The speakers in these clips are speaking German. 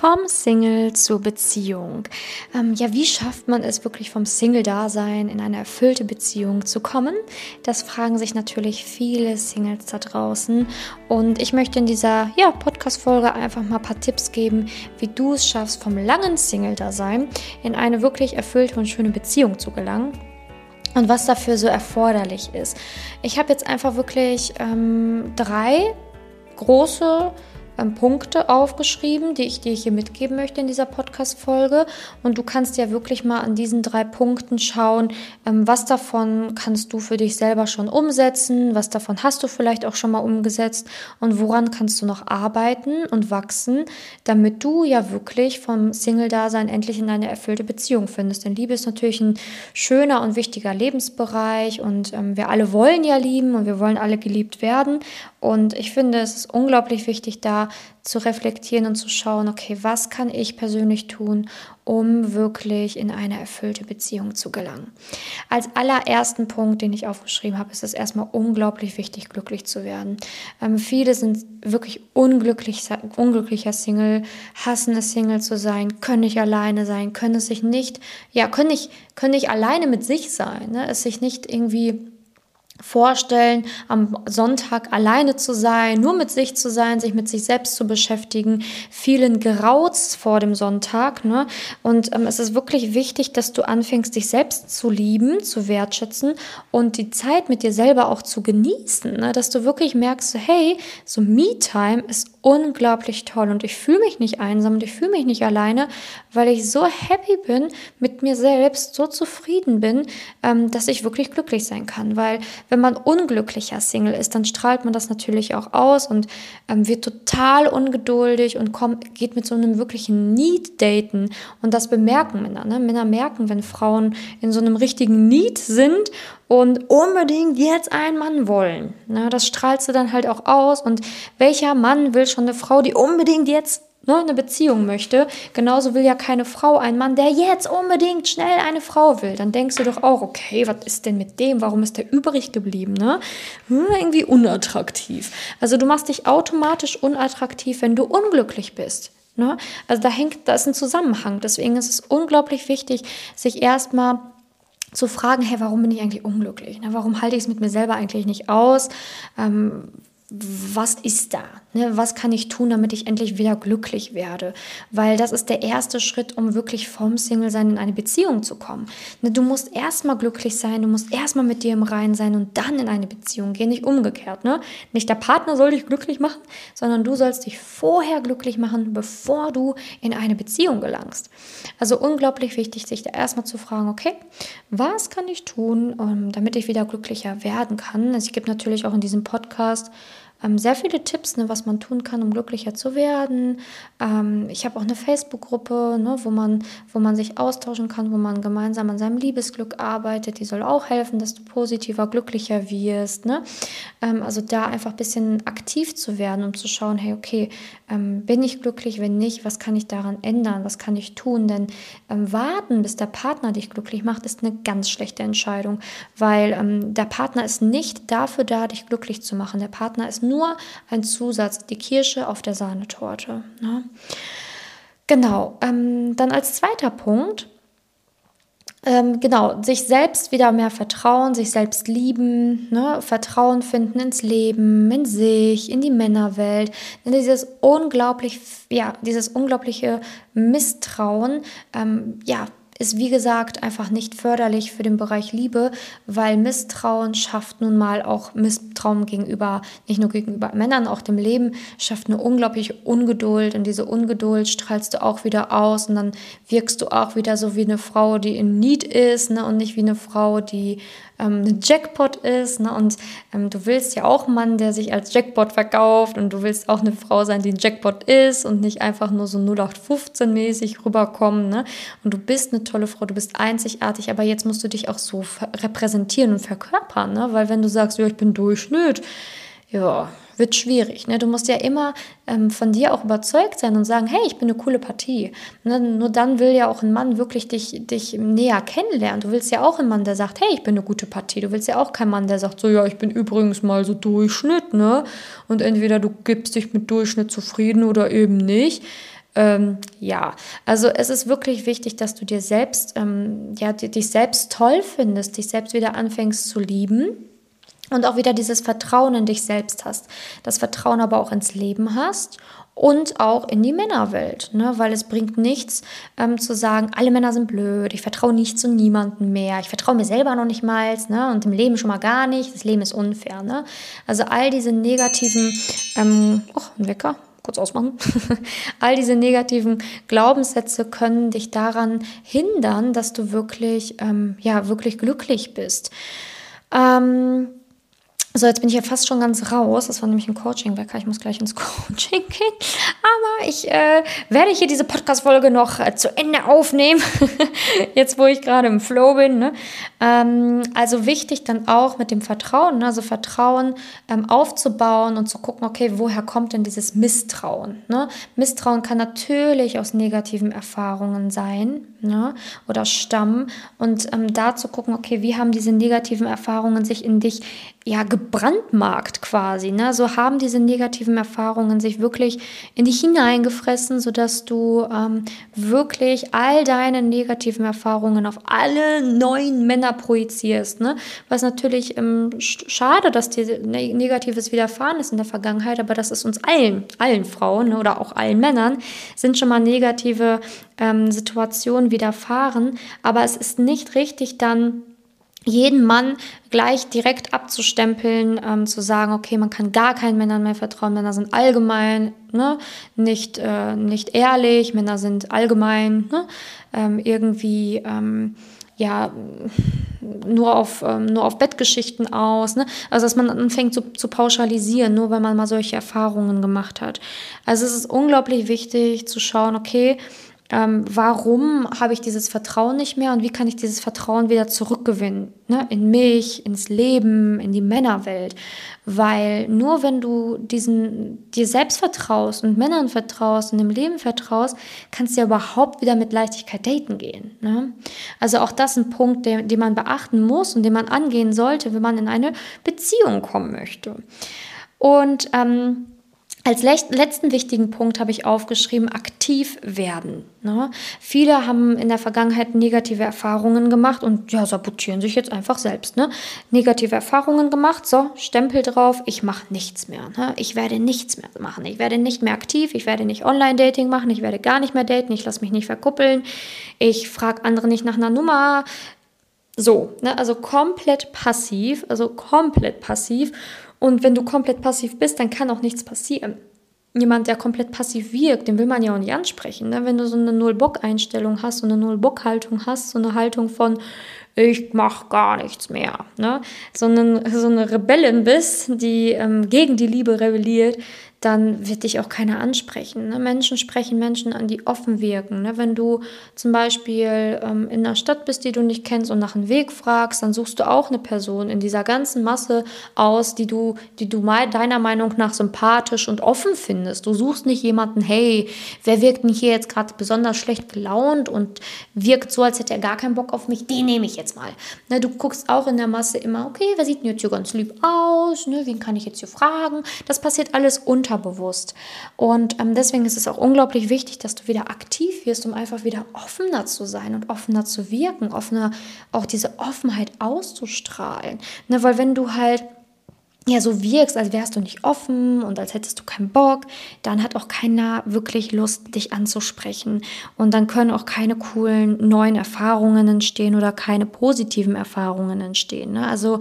Vom Single zur Beziehung. Ähm, ja, wie schafft man es wirklich vom Single-Dasein in eine erfüllte Beziehung zu kommen? Das fragen sich natürlich viele Singles da draußen. Und ich möchte in dieser ja, Podcast-Folge einfach mal ein paar Tipps geben, wie du es schaffst, vom langen Single-Dasein in eine wirklich erfüllte und schöne Beziehung zu gelangen und was dafür so erforderlich ist. Ich habe jetzt einfach wirklich ähm, drei große Punkte aufgeschrieben, die ich dir hier mitgeben möchte in dieser Podcast-Folge. Und du kannst ja wirklich mal an diesen drei Punkten schauen, ähm, was davon kannst du für dich selber schon umsetzen, was davon hast du vielleicht auch schon mal umgesetzt und woran kannst du noch arbeiten und wachsen, damit du ja wirklich vom Single-Dasein endlich in eine erfüllte Beziehung findest. Denn Liebe ist natürlich ein schöner und wichtiger Lebensbereich und ähm, wir alle wollen ja lieben und wir wollen alle geliebt werden. Und ich finde, es ist unglaublich wichtig, da zu reflektieren und zu schauen, okay, was kann ich persönlich tun, um wirklich in eine erfüllte Beziehung zu gelangen. Als allerersten Punkt, den ich aufgeschrieben habe, ist es erstmal unglaublich wichtig, glücklich zu werden. Ähm, viele sind wirklich unglücklich, unglücklicher Single, hassen es, Single zu sein, können nicht alleine sein, können es sich nicht, ja, können nicht, können nicht alleine mit sich sein, ne? es sich nicht irgendwie vorstellen, am Sonntag alleine zu sein, nur mit sich zu sein, sich mit sich selbst zu beschäftigen. Vielen graut's vor dem Sonntag. Ne? Und ähm, es ist wirklich wichtig, dass du anfängst, dich selbst zu lieben, zu wertschätzen und die Zeit mit dir selber auch zu genießen. Ne? Dass du wirklich merkst, hey, so Me-Time ist unglaublich toll und ich fühle mich nicht einsam und ich fühle mich nicht alleine, weil ich so happy bin mit mir selbst, so zufrieden bin, ähm, dass ich wirklich glücklich sein kann. Weil wenn man unglücklicher Single ist, dann strahlt man das natürlich auch aus und ähm, wird total ungeduldig und kommt, geht mit so einem wirklichen Need daten und das bemerken Männer. Ne? Männer merken, wenn Frauen in so einem richtigen Need sind und unbedingt jetzt einen Mann wollen. Na, das strahlst du dann halt auch aus. Und welcher Mann will schon eine Frau, die unbedingt jetzt ne, eine Beziehung möchte? Genauso will ja keine Frau einen Mann, der jetzt unbedingt schnell eine Frau will. Dann denkst du doch auch, okay, was ist denn mit dem? Warum ist der übrig geblieben? Ne? Hm, irgendwie unattraktiv. Also du machst dich automatisch unattraktiv, wenn du unglücklich bist. Ne? Also da hängt, da ist ein Zusammenhang. Deswegen ist es unglaublich wichtig, sich erstmal zu fragen, hey, warum bin ich eigentlich unglücklich? Warum halte ich es mit mir selber eigentlich nicht aus? Ähm, was ist da? Ne? Was kann ich tun, damit ich endlich wieder glücklich werde? Weil das ist der erste Schritt, um wirklich vom Single-Sein in eine Beziehung zu kommen. Ne? Du musst erstmal glücklich sein, du musst erstmal mit dir im Reinen sein und dann in eine Beziehung gehen, nicht umgekehrt. Ne? Nicht der Partner soll dich glücklich machen, sondern du sollst dich vorher glücklich machen, bevor du in eine Beziehung gelangst. Also unglaublich wichtig, sich da erstmal zu fragen, okay, was kann ich tun, um, damit ich wieder glücklicher werden kann? Also ich gebe natürlich auch in diesem Podcast ähm, sehr viele Tipps, ne, was man tun kann, um glücklicher zu werden. Ähm, ich habe auch eine Facebook-Gruppe, ne, wo, man, wo man sich austauschen kann, wo man gemeinsam an seinem Liebesglück arbeitet. Die soll auch helfen, dass du positiver, glücklicher wirst. Ne? Ähm, also da einfach ein bisschen aktiv zu werden, um zu schauen, hey, okay, ähm, bin ich glücklich? Wenn nicht, was kann ich daran ändern? Was kann ich tun? Denn ähm, warten, bis der Partner dich glücklich macht, ist eine ganz schlechte Entscheidung, weil ähm, der Partner ist nicht dafür da, dich glücklich zu machen. Der Partner ist nur ein Zusatz, die Kirsche auf der Sahnetorte. Ne? Genau, ähm, dann als zweiter Punkt, ähm, genau, sich selbst wieder mehr vertrauen, sich selbst lieben, ne? Vertrauen finden ins Leben, in sich, in die Männerwelt. Denn dieses unglaublich, ja, dieses unglaubliche Misstrauen, ähm, ja, ist wie gesagt einfach nicht förderlich für den Bereich Liebe, weil Misstrauen schafft nun mal auch Misstrauen gegenüber, nicht nur gegenüber Männern, auch dem Leben, schafft eine unglaubliche Ungeduld. Und diese Ungeduld strahlst du auch wieder aus und dann wirkst du auch wieder so wie eine Frau, die in Need ist ne, und nicht wie eine Frau, die ähm, ein Jackpot ist. Ne? Und ähm, du willst ja auch einen Mann, der sich als Jackpot verkauft und du willst auch eine Frau sein, die ein Jackpot ist und nicht einfach nur so 0815-mäßig rüberkommen. Ne? Und du bist eine tolle Frau, du bist einzigartig, aber jetzt musst du dich auch so repräsentieren und verkörpern, ne? weil wenn du sagst, ja, ich bin Durchschnitt, ja, wird schwierig. Ne? Du musst ja immer ähm, von dir auch überzeugt sein und sagen, hey, ich bin eine coole Partie. Ne? Nur dann will ja auch ein Mann wirklich dich, dich näher kennenlernen. Du willst ja auch einen Mann, der sagt, hey, ich bin eine gute Partie. Du willst ja auch keinen Mann, der sagt, so, ja, ich bin übrigens mal so Durchschnitt, ne? Und entweder du gibst dich mit Durchschnitt zufrieden oder eben nicht. Ähm, ja, also es ist wirklich wichtig, dass du dir selbst, ähm, ja, dich selbst toll findest, dich selbst wieder anfängst zu lieben und auch wieder dieses Vertrauen in dich selbst hast, das Vertrauen aber auch ins Leben hast und auch in die Männerwelt, ne? weil es bringt nichts ähm, zu sagen, alle Männer sind blöd, ich vertraue nicht zu niemandem mehr, ich vertraue mir selber noch nicht mal ne? und dem Leben schon mal gar nicht, das Leben ist unfair. Ne? Also all diese negativen, ähm, oh, ein Wecker, kurz ausmachen. All diese negativen Glaubenssätze können dich daran hindern, dass du wirklich, ähm, ja, wirklich glücklich bist. Ähm, so, jetzt bin ich ja fast schon ganz raus. Das war nämlich ein Coaching-Wecker. Ich muss gleich ins Coaching gehen. Aber ich äh, werde hier diese Podcast-Folge noch äh, zu Ende aufnehmen. jetzt, wo ich gerade im Flow bin. Ne? Ähm, also wichtig dann auch mit dem Vertrauen. Ne? Also Vertrauen ähm, aufzubauen und zu gucken, okay, woher kommt denn dieses Misstrauen? Ne? Misstrauen kann natürlich aus negativen Erfahrungen sein ne? oder stammen. Und ähm, da zu gucken, okay, wie haben diese negativen Erfahrungen sich in dich ja, gebrandmarkt quasi. Ne? So haben diese negativen Erfahrungen sich wirklich in dich hineingefressen, sodass du ähm, wirklich all deine negativen Erfahrungen auf alle neuen Männer projizierst. Ne? Was natürlich ähm, schade, dass dir ne-, Negatives widerfahren ist in der Vergangenheit, aber das ist uns allen, allen Frauen ne? oder auch allen Männern, sind schon mal negative ähm, Situationen widerfahren. Aber es ist nicht richtig dann jeden Mann gleich direkt abzustempeln, ähm, zu sagen, okay, man kann gar keinen Männern mehr vertrauen, Männer sind allgemein ne, nicht, äh, nicht ehrlich, Männer sind allgemein ne, ähm, irgendwie ähm, ja nur auf, ähm, nur auf Bettgeschichten aus. Ne? Also dass man anfängt zu, zu pauschalisieren, nur weil man mal solche Erfahrungen gemacht hat. Also es ist unglaublich wichtig zu schauen, okay, ähm, warum habe ich dieses Vertrauen nicht mehr und wie kann ich dieses Vertrauen wieder zurückgewinnen? Ne? In mich, ins Leben, in die Männerwelt. Weil nur wenn du diesen, dir selbst vertraust und Männern vertraust und dem Leben vertraust, kannst du ja überhaupt wieder mit Leichtigkeit daten gehen. Ne? Also auch das ist ein Punkt, den, den man beachten muss und den man angehen sollte, wenn man in eine Beziehung kommen möchte. Und ähm, als letzten wichtigen Punkt habe ich aufgeschrieben, aktiv werden. Ne? Viele haben in der Vergangenheit negative Erfahrungen gemacht und ja, sabotieren sich jetzt einfach selbst. Ne? Negative Erfahrungen gemacht, so, Stempel drauf, ich mache nichts mehr. Ne? Ich werde nichts mehr machen. Ich werde nicht mehr aktiv, ich werde nicht Online-Dating machen, ich werde gar nicht mehr daten, ich lasse mich nicht verkuppeln, ich frage andere nicht nach einer Nummer. So, ne? also komplett passiv, also komplett passiv. Und wenn du komplett passiv bist, dann kann auch nichts passieren. Jemand, der komplett passiv wirkt, den will man ja auch nicht ansprechen. Ne? Wenn du so eine Null-Bock-Einstellung hast, so eine Null-Bock-Haltung hast, so eine Haltung von, ich mach gar nichts mehr, ne? so, eine, so eine Rebellin bist, die ähm, gegen die Liebe rebelliert, dann wird dich auch keiner ansprechen. Ne? Menschen sprechen Menschen an, die offen wirken. Ne? Wenn du zum Beispiel ähm, in einer Stadt bist, die du nicht kennst und nach einem Weg fragst, dann suchst du auch eine Person in dieser ganzen Masse aus, die du, die du deiner Meinung nach sympathisch und offen findest. Du suchst nicht jemanden, hey, wer wirkt denn hier jetzt gerade besonders schlecht gelaunt und wirkt so, als hätte er gar keinen Bock auf mich, den nehme ich jetzt mal. Ne? Du guckst auch in der Masse immer, okay, wer sieht denn jetzt hier ganz lieb aus? Ne? Wen kann ich jetzt hier fragen? Das passiert alles unter unterbewusst. Und ähm, deswegen ist es auch unglaublich wichtig, dass du wieder aktiv wirst, um einfach wieder offener zu sein und offener zu wirken, offener auch diese Offenheit auszustrahlen. Ne, weil wenn du halt ja so wirkst, als wärst du nicht offen und als hättest du keinen Bock, dann hat auch keiner wirklich Lust, dich anzusprechen. Und dann können auch keine coolen neuen Erfahrungen entstehen oder keine positiven Erfahrungen entstehen. Ne? Also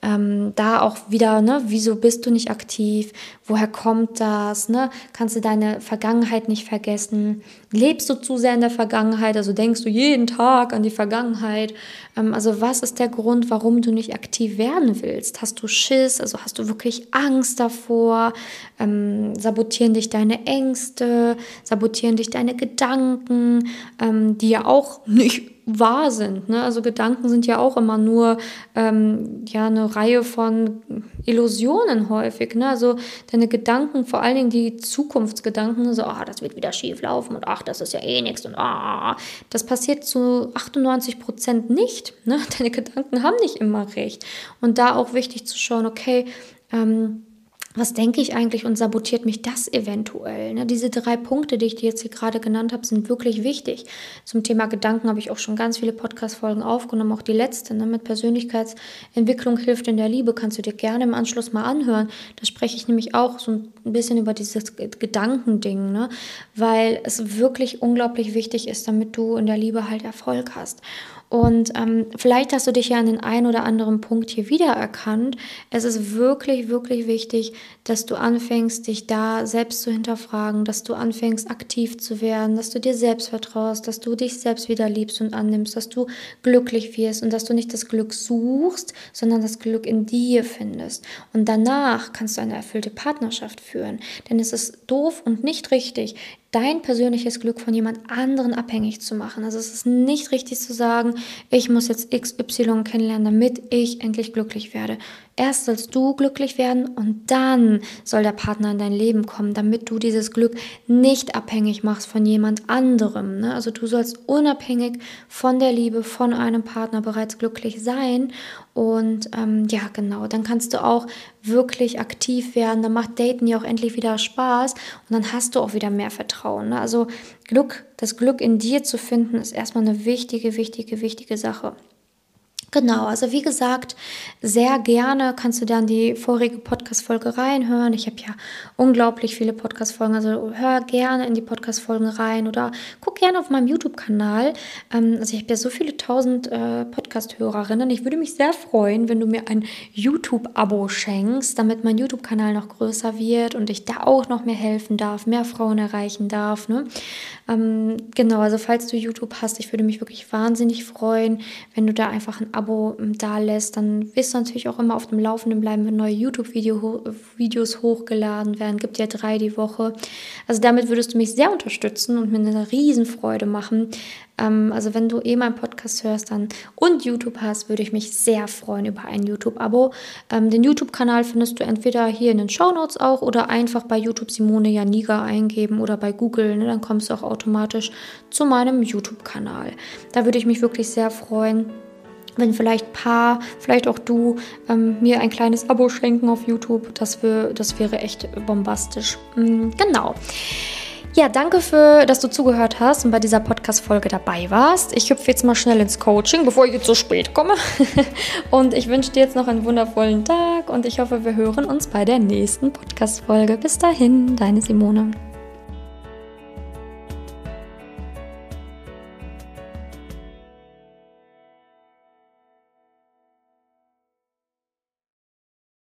ähm, da auch wieder, ne, wieso bist du nicht aktiv? Woher kommt das? Ne? Kannst du deine Vergangenheit nicht vergessen? Lebst du zu sehr in der Vergangenheit? Also denkst du jeden Tag an die Vergangenheit? Ähm, also was ist der Grund, warum du nicht aktiv werden willst? Hast du Schiss? Also hast du wirklich Angst davor? Ähm, sabotieren dich deine Ängste? Sabotieren dich deine Gedanken, ähm, die ja auch nicht wahr sind. Ne? Also Gedanken sind ja auch immer nur ähm, ja, eine Reihe von Illusionen häufig. Ne? Also deine Gedanken, vor allen Dingen die Zukunftsgedanken, so, ah, das wird wieder schief laufen und ach, das ist ja eh nichts und ah, das passiert zu 98 Prozent nicht. Ne? Deine Gedanken haben nicht immer recht. Und da auch wichtig zu schauen, okay, ähm, was denke ich eigentlich und sabotiert mich das eventuell? Ne? Diese drei Punkte, die ich dir jetzt hier gerade genannt habe, sind wirklich wichtig. Zum Thema Gedanken habe ich auch schon ganz viele Podcast-Folgen aufgenommen, auch die letzte. Ne? Mit Persönlichkeitsentwicklung hilft in der Liebe, kannst du dir gerne im Anschluss mal anhören. Da spreche ich nämlich auch so ein bisschen über dieses Gedankending, ne? weil es wirklich unglaublich wichtig ist, damit du in der Liebe halt Erfolg hast. Und ähm, vielleicht hast du dich ja an den einen oder anderen Punkt hier wiedererkannt. Es ist wirklich, wirklich wichtig, dass du anfängst, dich da selbst zu hinterfragen, dass du anfängst, aktiv zu werden, dass du dir selbst vertraust, dass du dich selbst wieder liebst und annimmst, dass du glücklich wirst und dass du nicht das Glück suchst, sondern das Glück in dir findest. Und danach kannst du eine erfüllte Partnerschaft führen. Denn es ist doof und nicht richtig, dein persönliches Glück von jemand anderen abhängig zu machen. Also es ist nicht richtig zu sagen, ich muss jetzt XY kennenlernen, damit ich endlich glücklich werde. Erst sollst du glücklich werden und dann soll der Partner in dein Leben kommen, damit du dieses Glück nicht abhängig machst von jemand anderem. Ne? Also du sollst unabhängig von der Liebe, von einem Partner bereits glücklich sein. Und ähm, ja, genau, dann kannst du auch wirklich aktiv werden. Dann macht Daten ja auch endlich wieder Spaß und dann hast du auch wieder mehr Vertrauen. Ne? Also Glück, das Glück in dir zu finden, ist erstmal eine wichtige, wichtige, wichtige Sache. Genau, also wie gesagt, sehr gerne kannst du dann die vorige Podcast-Folge reinhören. Ich habe ja unglaublich viele Podcast-Folgen, also hör gerne in die Podcast-Folgen rein oder guck gerne auf meinem YouTube-Kanal. Ähm, also ich habe ja so viele tausend äh, Podcast-Hörerinnen. Ich würde mich sehr freuen, wenn du mir ein YouTube-Abo schenkst, damit mein YouTube-Kanal noch größer wird und ich da auch noch mehr helfen darf, mehr Frauen erreichen darf. Ne? Ähm, genau, also falls du YouTube hast, ich würde mich wirklich wahnsinnig freuen, wenn du da einfach ein Abo ähm, da lässt, dann wirst du natürlich auch immer auf dem Laufenden bleiben, wenn neue YouTube-Videos hochgeladen werden. Gibt ja drei die Woche. Also damit würdest du mich sehr unterstützen und mir eine Riesenfreude machen. Ähm, also wenn du eh meinen Podcast hörst dann und YouTube hast, würde ich mich sehr freuen über ein YouTube-Abo. Ähm, den YouTube-Kanal findest du entweder hier in den Show Notes auch oder einfach bei YouTube Simone Janiga eingeben oder bei Google. Ne? Dann kommst du auch automatisch zu meinem YouTube-Kanal. Da würde ich mich wirklich sehr freuen wenn vielleicht Paar, vielleicht auch du ähm, mir ein kleines Abo schenken auf YouTube. Das, wär, das wäre echt bombastisch. Mhm, genau. Ja, danke für, dass du zugehört hast und bei dieser Podcast-Folge dabei warst. Ich hüpfe jetzt mal schnell ins Coaching, bevor ich jetzt so spät komme. und ich wünsche dir jetzt noch einen wundervollen Tag und ich hoffe, wir hören uns bei der nächsten Podcast-Folge. Bis dahin, deine Simone.